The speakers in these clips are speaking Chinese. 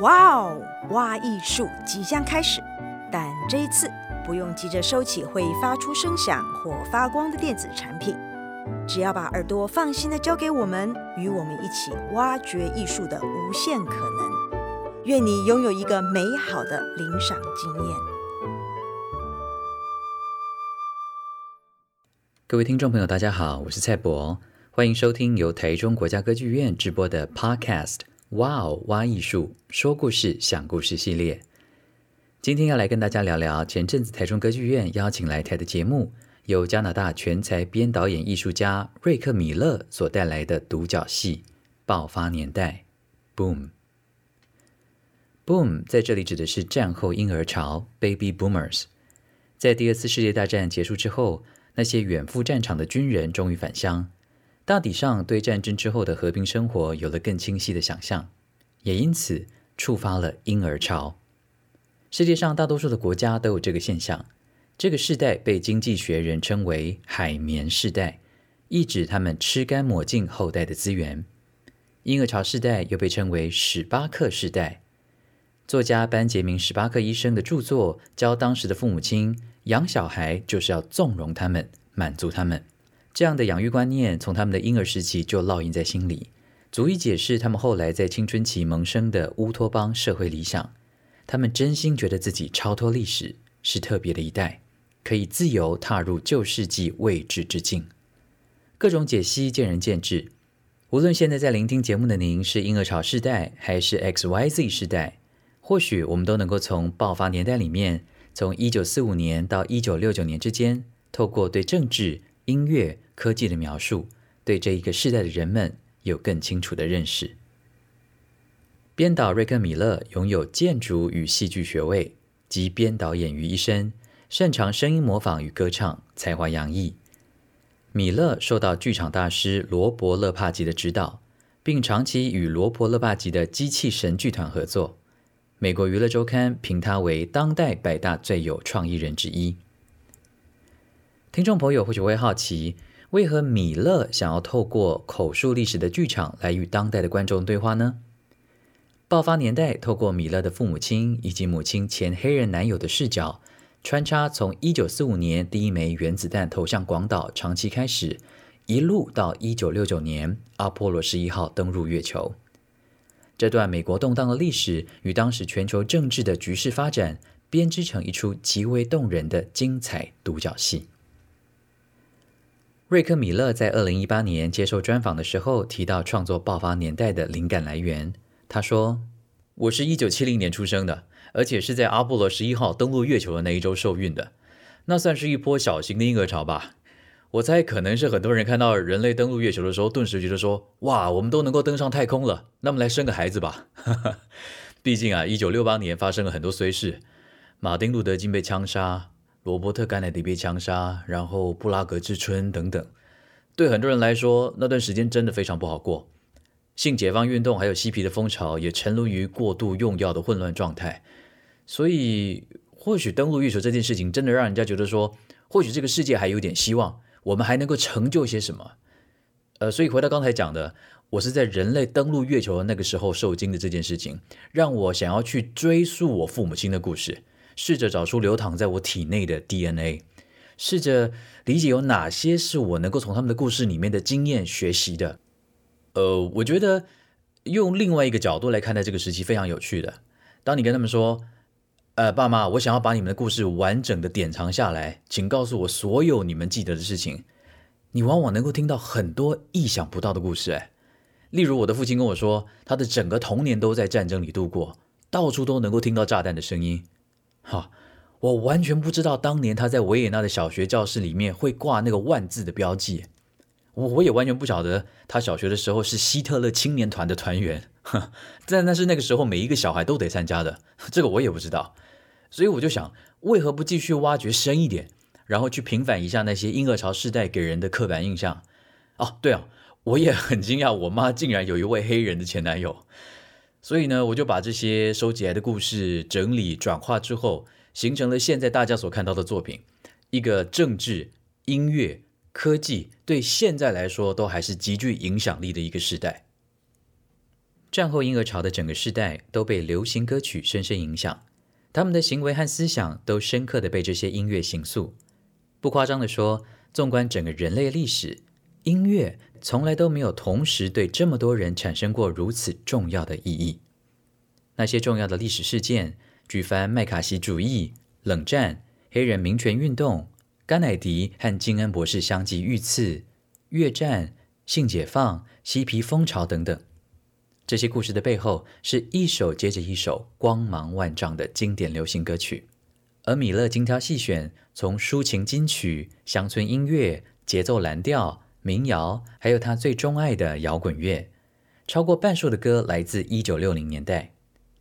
哇哦，挖艺术即将开始，但这一次不用急着收起会发出声响或发光的电子产品，只要把耳朵放心的交给我们，与我们一起挖掘艺术的无限可能。愿你拥有一个美好的聆赏经验。各位听众朋友，大家好，我是蔡博，欢迎收听由台中国家歌剧院直播的 Podcast。哇哦，挖艺术，说故事，想故事系列。今天要来跟大家聊聊前阵子台中歌剧院邀请来台的节目，由加拿大全才编导演艺术家瑞克·米勒所带来的独角戏《爆发年代》（Boom）。Boom 在这里指的是战后婴儿潮 （Baby Boomers）。在第二次世界大战结束之后，那些远赴战场的军人终于返乡。大体上对战争之后的和平生活有了更清晰的想象，也因此触发了婴儿潮。世界上大多数的国家都有这个现象。这个世代被经济学人称为“海绵世代”，意指他们吃干抹净后代的资源。婴儿潮世代又被称为“史巴克世代”。作家班杰明·史巴克医生的著作教当时的父母亲，养小孩就是要纵容他们，满足他们。这样的养育观念从他们的婴儿时期就烙印在心里，足以解释他们后来在青春期萌生的乌托邦社会理想。他们真心觉得自己超脱历史，是特别的一代，可以自由踏入旧世纪未知之境。各种解析见仁见智。无论现在在聆听节目的您是婴儿潮世代还是 XYZ 世代，或许我们都能够从爆发年代里面，从一九四五年到一九六九年之间，透过对政治、音乐、科技的描述，对这一个世代的人们有更清楚的认识。编导瑞克·米勒拥有建筑与戏剧学位及编导演于一身，擅长声音模仿与歌唱，才华洋溢。米勒受到剧场大师罗伯·勒帕吉的指导，并长期与罗伯·勒帕吉的机器神剧团合作。美国娱乐周刊评他为当代百大最有创意人之一。听众朋友或许会好奇，为何米勒想要透过口述历史的剧场来与当代的观众对话呢？爆发年代透过米勒的父母亲以及母亲前黑人男友的视角，穿插从一九四五年第一枚原子弹投向广岛长期开始，一路到一九六九年阿波罗十一号登陆月球，这段美国动荡的历史与当时全球政治的局势发展，编织成一出极为动人的精彩独角戏。瑞克·米勒在二零一八年接受专访的时候提到创作《爆发年代》的灵感来源。他说：“我是一九七零年出生的，而且是在阿波罗十一号登陆月球的那一周受孕的，那算是一波小型的婴儿潮吧。我猜可能是很多人看到人类登陆月球的时候，顿时觉得说：‘哇，我们都能够登上太空了，那么来生个孩子吧。’毕竟啊，一九六八年发生了很多衰事，马丁·路德·金被枪杀。”罗伯特·甘乃迪被枪杀，然后布拉格之春等等，对很多人来说，那段时间真的非常不好过。性解放运动还有嬉皮的风潮也沉沦于过度用药的混乱状态。所以，或许登陆月球这件事情真的让人家觉得说，或许这个世界还有点希望，我们还能够成就些什么。呃，所以回到刚才讲的，我是在人类登陆月球的那个时候受惊的这件事情，让我想要去追溯我父母亲的故事。试着找出流淌在我体内的 DNA，试着理解有哪些是我能够从他们的故事里面的经验学习的。呃，我觉得用另外一个角度来看待这个时期非常有趣的。当你跟他们说：“呃，爸妈，我想要把你们的故事完整的典藏下来，请告诉我所有你们记得的事情。”你往往能够听到很多意想不到的故事。哎，例如我的父亲跟我说，他的整个童年都在战争里度过，到处都能够听到炸弹的声音。哈，我完全不知道当年他在维也纳的小学教室里面会挂那个万字的标记，我我也完全不晓得他小学的时候是希特勒青年团的团员，哈，但那是那个时候每一个小孩都得参加的，这个我也不知道，所以我就想，为何不继续挖掘深一点，然后去平反一下那些婴儿潮世代给人的刻板印象？哦，对啊，我也很惊讶，我妈竟然有一位黑人的前男友。所以呢，我就把这些收集来的故事整理转化之后，形成了现在大家所看到的作品。一个政治、音乐、科技对现在来说都还是极具影响力的一个时代。战后婴儿潮的整个世代都被流行歌曲深深影响，他们的行为和思想都深刻地被这些音乐形塑。不夸张的说，纵观整个人类历史，音乐从来都没有同时对这么多人产生过如此重要的意义。那些重要的历史事件，举凡麦卡锡主义、冷战、黑人民权运动、甘乃迪和金恩博士相继遇刺、越战、性解放、嬉皮风潮等等。这些故事的背后是一首接着一首光芒万丈的经典流行歌曲，而米勒精挑细选，从抒情金曲、乡村音乐、节奏蓝调、民谣，还有他最钟爱的摇滚乐，超过半数的歌来自一九六零年代，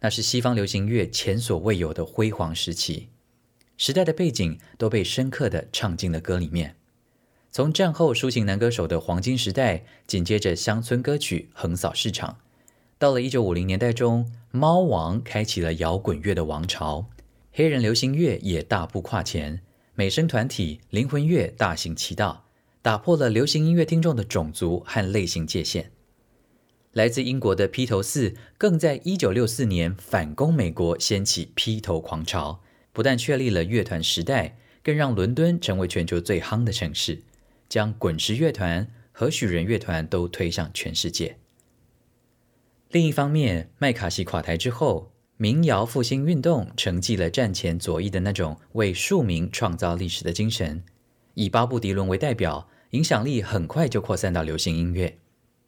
那是西方流行乐前所未有的辉煌时期，时代的背景都被深刻地唱进了歌里面。从战后抒情男歌手的黄金时代，紧接着乡村歌曲横扫市场。到了一九五零年代中，猫王开启了摇滚乐的王朝，黑人流行乐也大步跨前，美声团体灵魂乐大行其道，打破了流行音乐听众的种族和类型界限。来自英国的披头四更在一九六四年反攻美国，掀起披头狂潮，不但确立了乐团时代，更让伦敦成为全球最夯的城市，将滚石乐团、和许人乐团都推向全世界。另一方面，麦卡锡垮台之后，民谣复兴运动承继了战前左翼的那种为庶民创造历史的精神，以巴布迪伦为代表，影响力很快就扩散到流行音乐。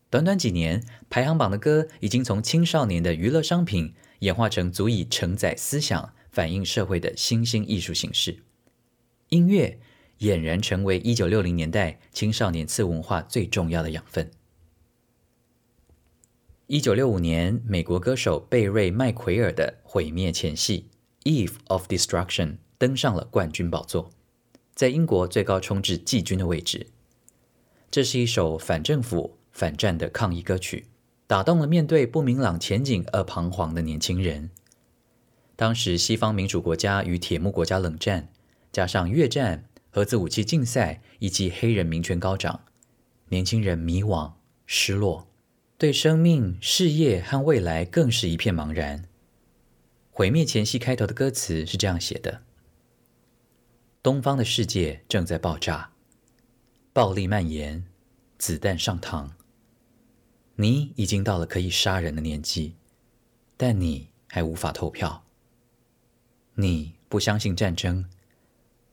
短短几年，排行榜的歌已经从青少年的娱乐商品演化成足以承载思想、反映社会的新兴艺术形式。音乐俨然成为一九六零年代青少年次文化最重要的养分。一九六五年，美国歌手贝瑞麦奎尔的《毁灭前夕》（Eve of Destruction） 登上了冠军宝座，在英国最高冲至季军的位置。这是一首反政府、反战的抗议歌曲，打动了面对不明朗前景而彷徨的年轻人。当时，西方民主国家与铁幕国家冷战，加上越战、核子武器竞赛以及黑人民权高涨，年轻人迷惘、失落。对生命、事业和未来更是一片茫然。毁灭前夕开头的歌词是这样写的：东方的世界正在爆炸，暴力蔓延，子弹上膛。你已经到了可以杀人的年纪，但你还无法投票。你不相信战争，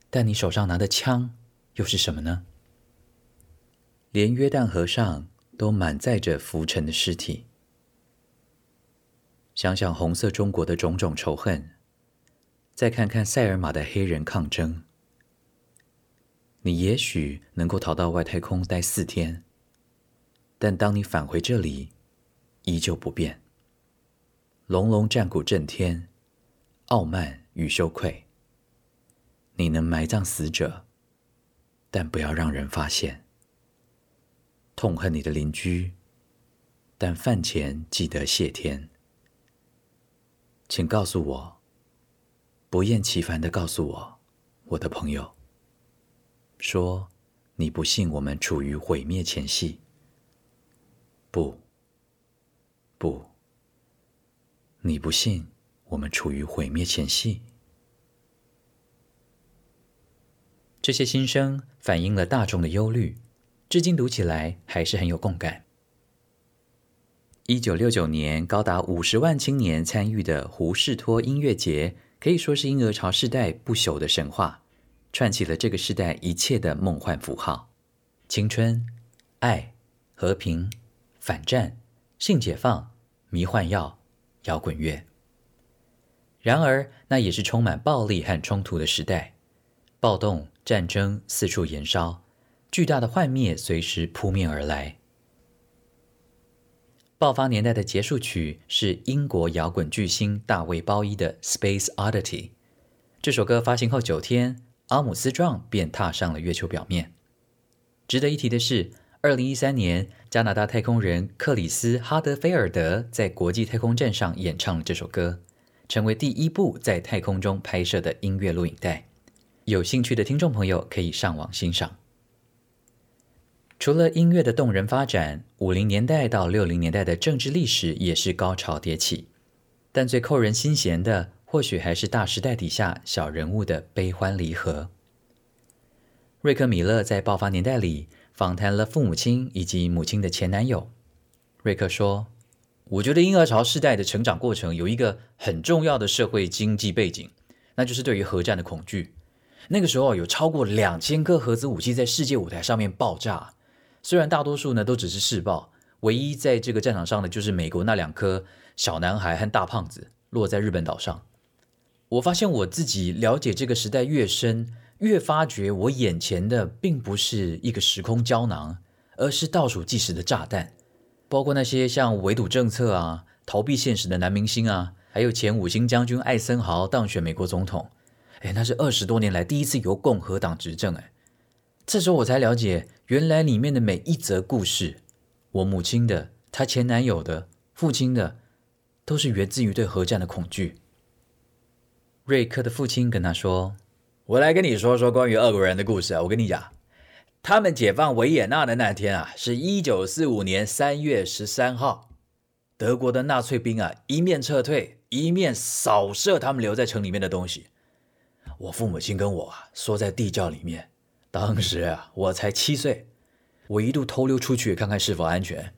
但你手上拿的枪又是什么呢？连约旦河上。都满载着浮沉的尸体。想想红色中国的种种仇恨，再看看塞尔玛的黑人抗争，你也许能够逃到外太空待四天，但当你返回这里，依旧不变。隆隆战鼓震天，傲慢与羞愧。你能埋葬死者，但不要让人发现。痛恨你的邻居，但饭前记得谢天。请告诉我，不厌其烦地告诉我，我的朋友，说你不信我们处于毁灭前夕。不，不，你不信我们处于毁灭前夕。这些心声反映了大众的忧虑。至今读起来还是很有共感。一九六九年，高达五十万青年参与的胡士托音乐节，可以说是婴儿潮世代不朽的神话，串起了这个时代一切的梦幻符号：青春、爱、和平、反战、性解放、迷幻药、摇滚乐。然而，那也是充满暴力和冲突的时代，暴动、战争四处燃烧。巨大的幻灭随时扑面而来。爆发年代的结束曲是英国摇滚巨星大卫·鲍伊的《Space Oddity》。这首歌发行后九天，阿姆斯壮便踏上了月球表面。值得一提的是，二零一三年，加拿大太空人克里斯·哈德菲尔德在国际太空站上演唱了这首歌，成为第一部在太空中拍摄的音乐录影带。有兴趣的听众朋友可以上网欣赏。除了音乐的动人发展，五零年代到六零年代的政治历史也是高潮迭起。但最扣人心弦的，或许还是大时代底下小人物的悲欢离合。瑞克·米勒在《爆发年代》里访谈了父母亲以及母亲的前男友。瑞克说：“我觉得婴儿潮世代的成长过程有一个很重要的社会经济背景，那就是对于核战的恐惧。那个时候有超过两千颗核子武器在世界舞台上面爆炸，虽然大多数呢都只是试爆，唯一在这个战场上的就是美国那两颗小男孩和大胖子落在日本岛上。我发现我自己了解这个时代越深，越发觉我眼前的并不是一个时空胶囊，而是倒数计时的炸弹。”包括那些像围堵政策啊、逃避现实的男明星啊，还有前五星将军艾森豪当选美国总统，哎，那是二十多年来第一次由共和党执政，哎，这时候我才了解，原来里面的每一则故事，我母亲的、她前男友的、父亲的，都是源自于对核战的恐惧。瑞克的父亲跟他说：“我来跟你说说关于俄国人的故事啊，我跟你讲。”他们解放维也纳的那天啊，是一九四五年三月十三号。德国的纳粹兵啊，一面撤退，一面扫射他们留在城里面的东西。我父母亲跟我啊，缩在地窖里面。当时啊，我才七岁，我一度偷溜出去看看是否安全。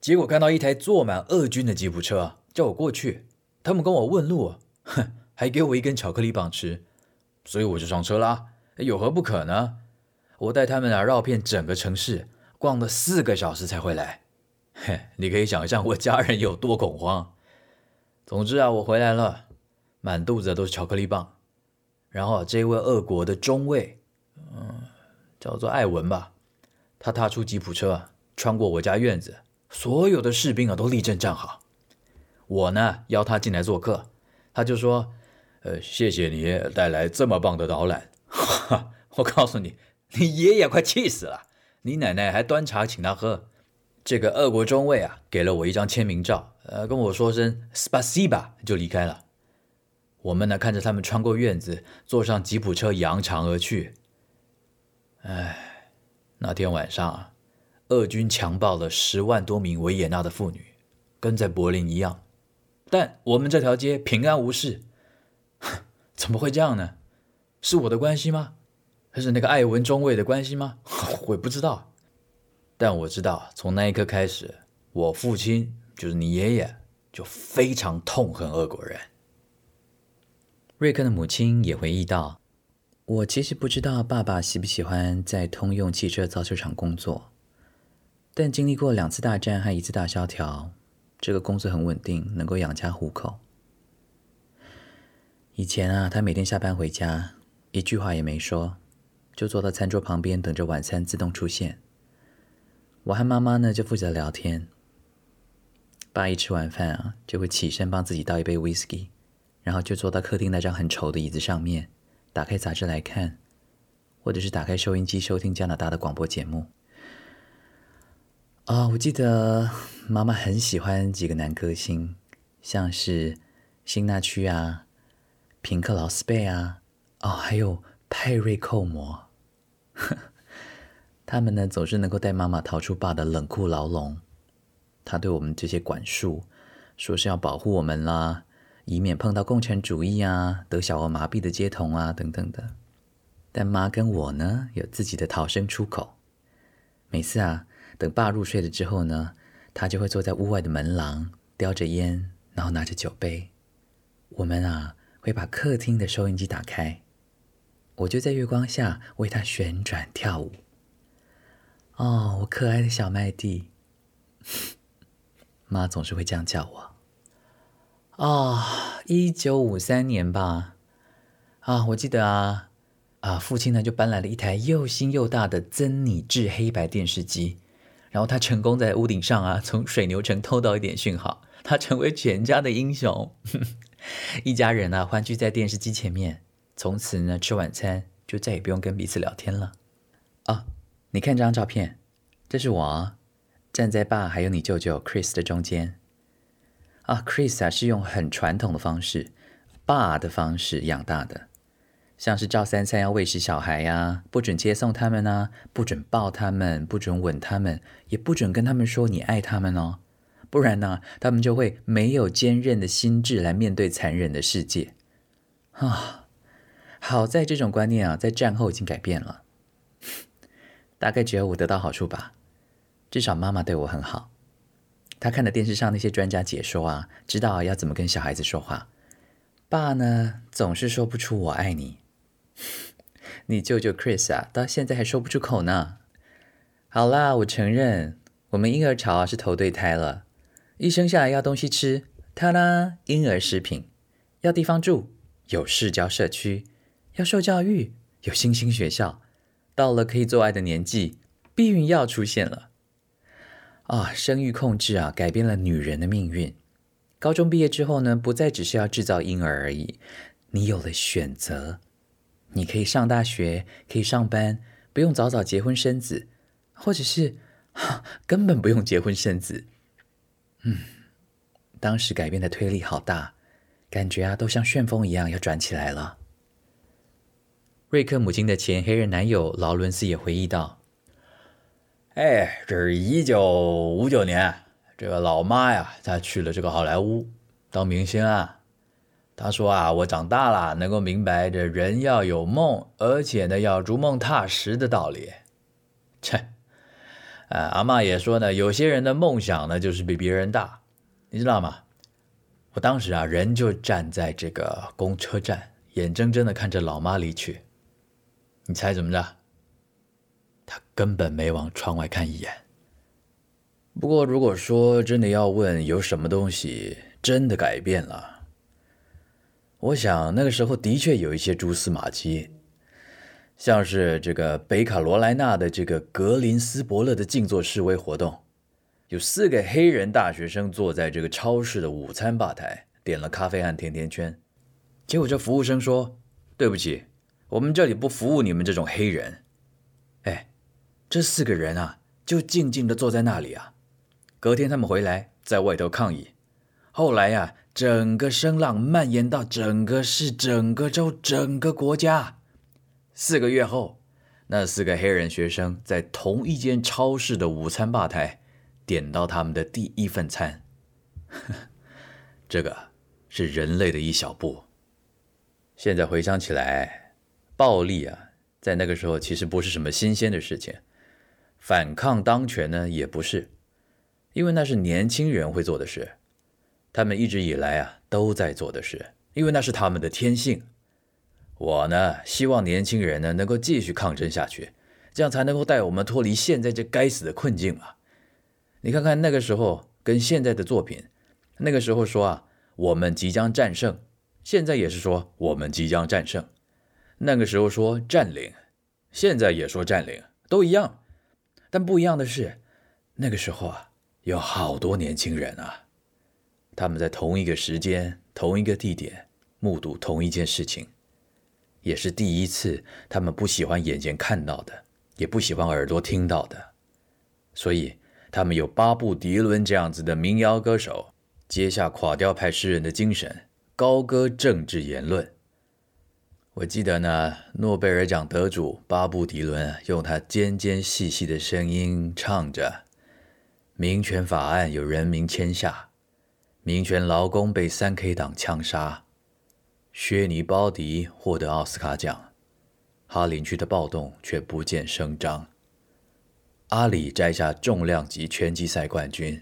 结果看到一台坐满俄军的吉普车，叫我过去。他们跟我问路，哼，还给我一根巧克力棒吃。所以我就上车啦，有何不可呢？我带他们啊绕遍整个城市，逛了四个小时才回来。嘿，你可以想象我家人有多恐慌。总之啊，我回来了，满肚子都是巧克力棒。然后啊这位俄国的中尉，嗯，叫做艾文吧，他踏出吉普车，穿过我家院子，所有的士兵啊都立正站好。我呢邀他进来做客，他就说：“呃，谢谢你带来这么棒的导览。”哈我告诉你。你爷爷快气死了，你奶奶还端茶请他喝。这个俄国中尉啊，给了我一张签名照，呃，跟我说声 “Spasiba” 就离开了。我们呢，看着他们穿过院子，坐上吉普车扬长而去。哎，那天晚上啊，俄军强暴了十万多名维也纳的妇女，跟在柏林一样。但我们这条街平安无事。怎么会这样呢？是我的关系吗？还是那个艾文中尉的关系吗？我不知道，但我知道，从那一刻开始，我父亲就是你爷爷，就非常痛恨俄国人。瑞克的母亲也回忆道：“我其实不知道爸爸喜不喜欢在通用汽车造车厂工作，但经历过两次大战和一次大萧条，这个工作很稳定，能够养家糊口。以前啊，他每天下班回家，一句话也没说。”就坐到餐桌旁边，等着晚餐自动出现。我和妈妈呢，就负责聊天。爸一吃完饭啊，就会起身帮自己倒一杯 whisky，然后就坐到客厅那张很丑的椅子上面，打开杂志来看，或者是打开收音机收听加拿大的广播节目。啊、我记得妈妈很喜欢几个男歌星，像是辛纳屈啊、平克劳斯贝啊，哦，还有。派瑞寇摩，他们呢，总是能够带妈妈逃出爸的冷酷牢笼。他对我们这些管束，说是要保护我们啦，以免碰到共产主义啊、得小儿麻痹的街童啊等等的。但妈跟我呢，有自己的逃生出口。每次啊，等爸入睡了之后呢，他就会坐在屋外的门廊，叼着烟，然后拿着酒杯。我们啊，会把客厅的收音机打开。我就在月光下为他旋转跳舞。哦，我可爱的小麦蒂，妈总是会这样叫我。哦，一九五三年吧。啊，我记得啊，啊，父亲呢就搬来了一台又新又大的曾拟制黑白电视机，然后他成功在屋顶上啊从水牛城偷到一点讯号，他成为全家的英雄。一家人啊欢聚在电视机前面。从此呢，吃晚餐就再也不用跟彼此聊天了。啊，你看这张照片，这是我站在爸还有你舅舅 Chris 的中间。啊，Chris 啊是用很传统的方式，爸的方式养大的，像是照三餐要喂食小孩呀，不准接送他们啊，不准抱他们，不准吻他们，也不准跟他们说你爱他们哦，不然呢，他们就会没有坚韧的心智来面对残忍的世界。啊，好在这种观念啊，在战后已经改变了，大概只有我得到好处吧，至少妈妈对我很好。她看了电视上那些专家解说啊，知道要怎么跟小孩子说话。爸呢，总是说不出我爱你。你舅舅 Chris 啊，到现在还说不出口呢。好啦，我承认，我们婴儿潮啊是投对胎了。一生下来要东西吃，他啦，婴儿食品；要地方住，有市郊社区；要受教育，有新兴学校。到了可以做爱的年纪，避孕药出现了。啊，生育控制啊，改变了女人的命运。高中毕业之后呢，不再只是要制造婴儿而已，你有了选择。你可以上大学，可以上班，不用早早结婚生子，或者是哈根本不用结婚生子。嗯，当时改变的推力好大，感觉啊都像旋风一样要转起来了。瑞克母亲的前黑人男友劳伦斯也回忆道：“哎，这是一九五九年，这个老妈呀，她去了这个好莱坞当明星啊。”她说啊，我长大了，能够明白这人要有梦，而且呢，要逐梦踏实的道理。切，呃，阿嬷也说呢，有些人的梦想呢，就是比别人大，你知道吗？我当时啊，人就站在这个公车站，眼睁睁的看着老妈离去。你猜怎么着？他根本没往窗外看一眼。不过，如果说真的要问有什么东西真的改变了，我想那个时候的确有一些蛛丝马迹，像是这个北卡罗来纳的这个格林斯伯勒的静坐示威活动，有四个黑人大学生坐在这个超市的午餐吧台，点了咖啡和甜甜圈，结果这服务生说：“对不起，我们这里不服务你们这种黑人。”哎，这四个人啊，就静静地坐在那里啊。隔天他们回来，在外头抗议，后来呀。整个声浪蔓延到整个市、整个州、整个国家。四个月后，那四个黑人学生在同一间超市的午餐吧台点到他们的第一份餐。这个是人类的一小步。现在回想起来，暴力啊，在那个时候其实不是什么新鲜的事情。反抗当权呢，也不是，因为那是年轻人会做的事。他们一直以来啊都在做的事，因为那是他们的天性。我呢，希望年轻人呢能够继续抗争下去，这样才能够带我们脱离现在这该死的困境嘛。你看看那个时候跟现在的作品，那个时候说啊，我们即将战胜，现在也是说我们即将战胜。那个时候说占领，现在也说占领，都一样。但不一样的是，那个时候啊，有好多年轻人啊。他们在同一个时间、同一个地点目睹同一件事情，也是第一次。他们不喜欢眼前看到的，也不喜欢耳朵听到的，所以他们有巴布迪伦这样子的民谣歌手，接下垮掉派诗人的精神，高歌政治言论。我记得呢，诺贝尔奖得主巴布迪伦用他尖尖细细的声音唱着：“民权法案有人民签下。”民权劳工被三 K 党枪杀，薛尼鲍迪获得奥斯卡奖，哈林区的暴动却不见声张。阿里摘下重量级拳击赛冠军，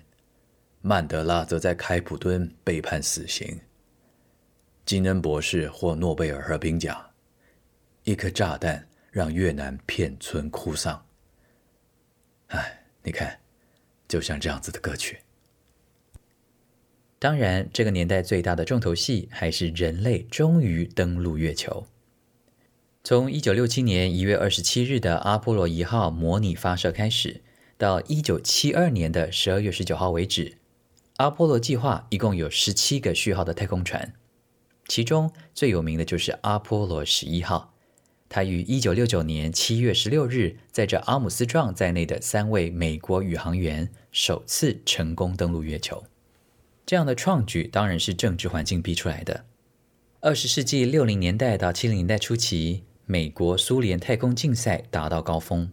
曼德拉则在开普敦被判死刑。金恩博士获诺贝尔和平奖，一颗炸弹让越南片村哭丧。哎，你看，就像这样子的歌曲。当然，这个年代最大的重头戏还是人类终于登陆月球。从一九六七年一月二十七日的阿波罗一号模拟发射开始，到一九七二年的十二月十九号为止，阿波罗计划一共有十七个序号的太空船，其中最有名的就是阿波罗十一号。它于一九六九年七月十六日，载着阿姆斯壮在内的三位美国宇航员首次成功登陆月球。这样的创举当然是政治环境逼出来的。二十世纪六零年代到七零年代初期，美国苏联太空竞赛达到高峰，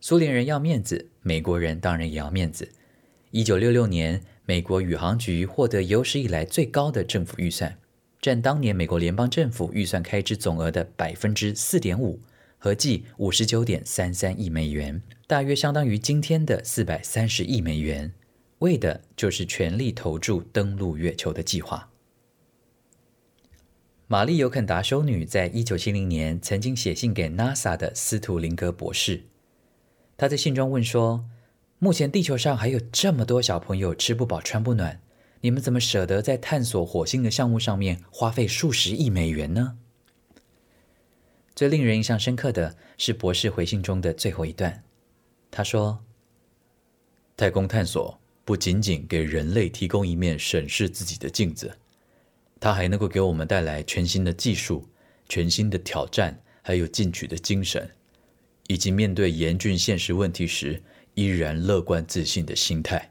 苏联人要面子，美国人当然也要面子。一九六六年，美国宇航局获得有史以来最高的政府预算，占当年美国联邦政府预算开支总额的百分之四点五，合计五十九点三三亿美元，大约相当于今天的四百三十亿美元，为的就是全力投注登陆月球的计划。玛丽·尤肯达修女在一九七零年曾经写信给 NASA 的斯图林格博士，她在信中问说：“目前地球上还有这么多小朋友吃不饱穿不暖，你们怎么舍得在探索火星的项目上面花费数十亿美元呢？”最令人印象深刻的是博士回信中的最后一段，他说：“太空探索不仅仅给人类提供一面审视自己的镜子。”它还能够给我们带来全新的技术、全新的挑战，还有进取的精神，以及面对严峻现实问题时依然乐观自信的心态。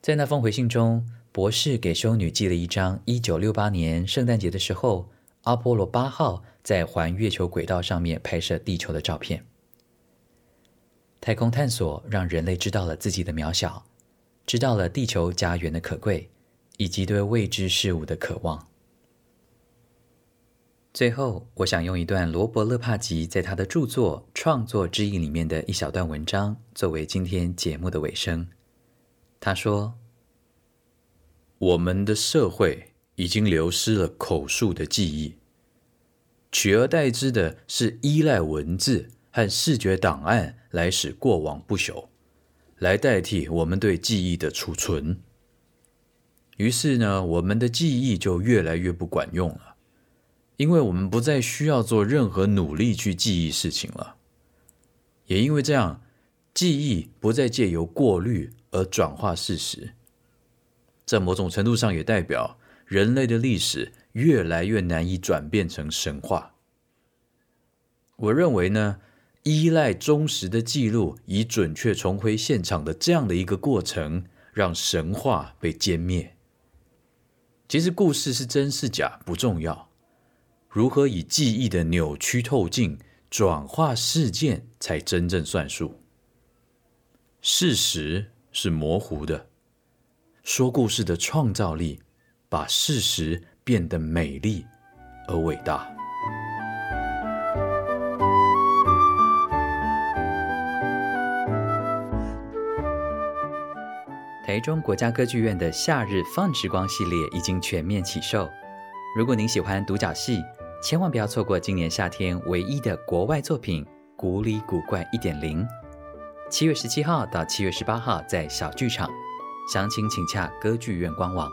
在那封回信中，博士给修女寄了一张1968年圣诞节的时候，阿波罗八号在环月球轨道上面拍摄地球的照片。太空探索让人类知道了自己的渺小，知道了地球家园的可贵。以及对未知事物的渴望。最后，我想用一段罗伯·勒帕吉在他的著作《创作之意》里面的一小段文章，作为今天节目的尾声。他说：“我们的社会已经流失了口述的记忆，取而代之的是依赖文字和视觉档案来使过往不朽，来代替我们对记忆的储存。”于是呢，我们的记忆就越来越不管用了，因为我们不再需要做任何努力去记忆事情了。也因为这样，记忆不再借由过滤而转化事实。在某种程度上，也代表人类的历史越来越难以转变成神话。我认为呢，依赖忠实的记录以准确重回现场的这样的一个过程，让神话被歼灭。其实故事是真是假不重要，如何以记忆的扭曲透镜转化事件才真正算数。事实是模糊的，说故事的创造力把事实变得美丽而伟大。台中国家歌剧院的夏日 Fun 时光系列已经全面起售。如果您喜欢独角戏，千万不要错过今年夏天唯一的国外作品《古里古怪一点零》。七月十七号到七月十八号在小剧场，详情请洽歌剧院官网。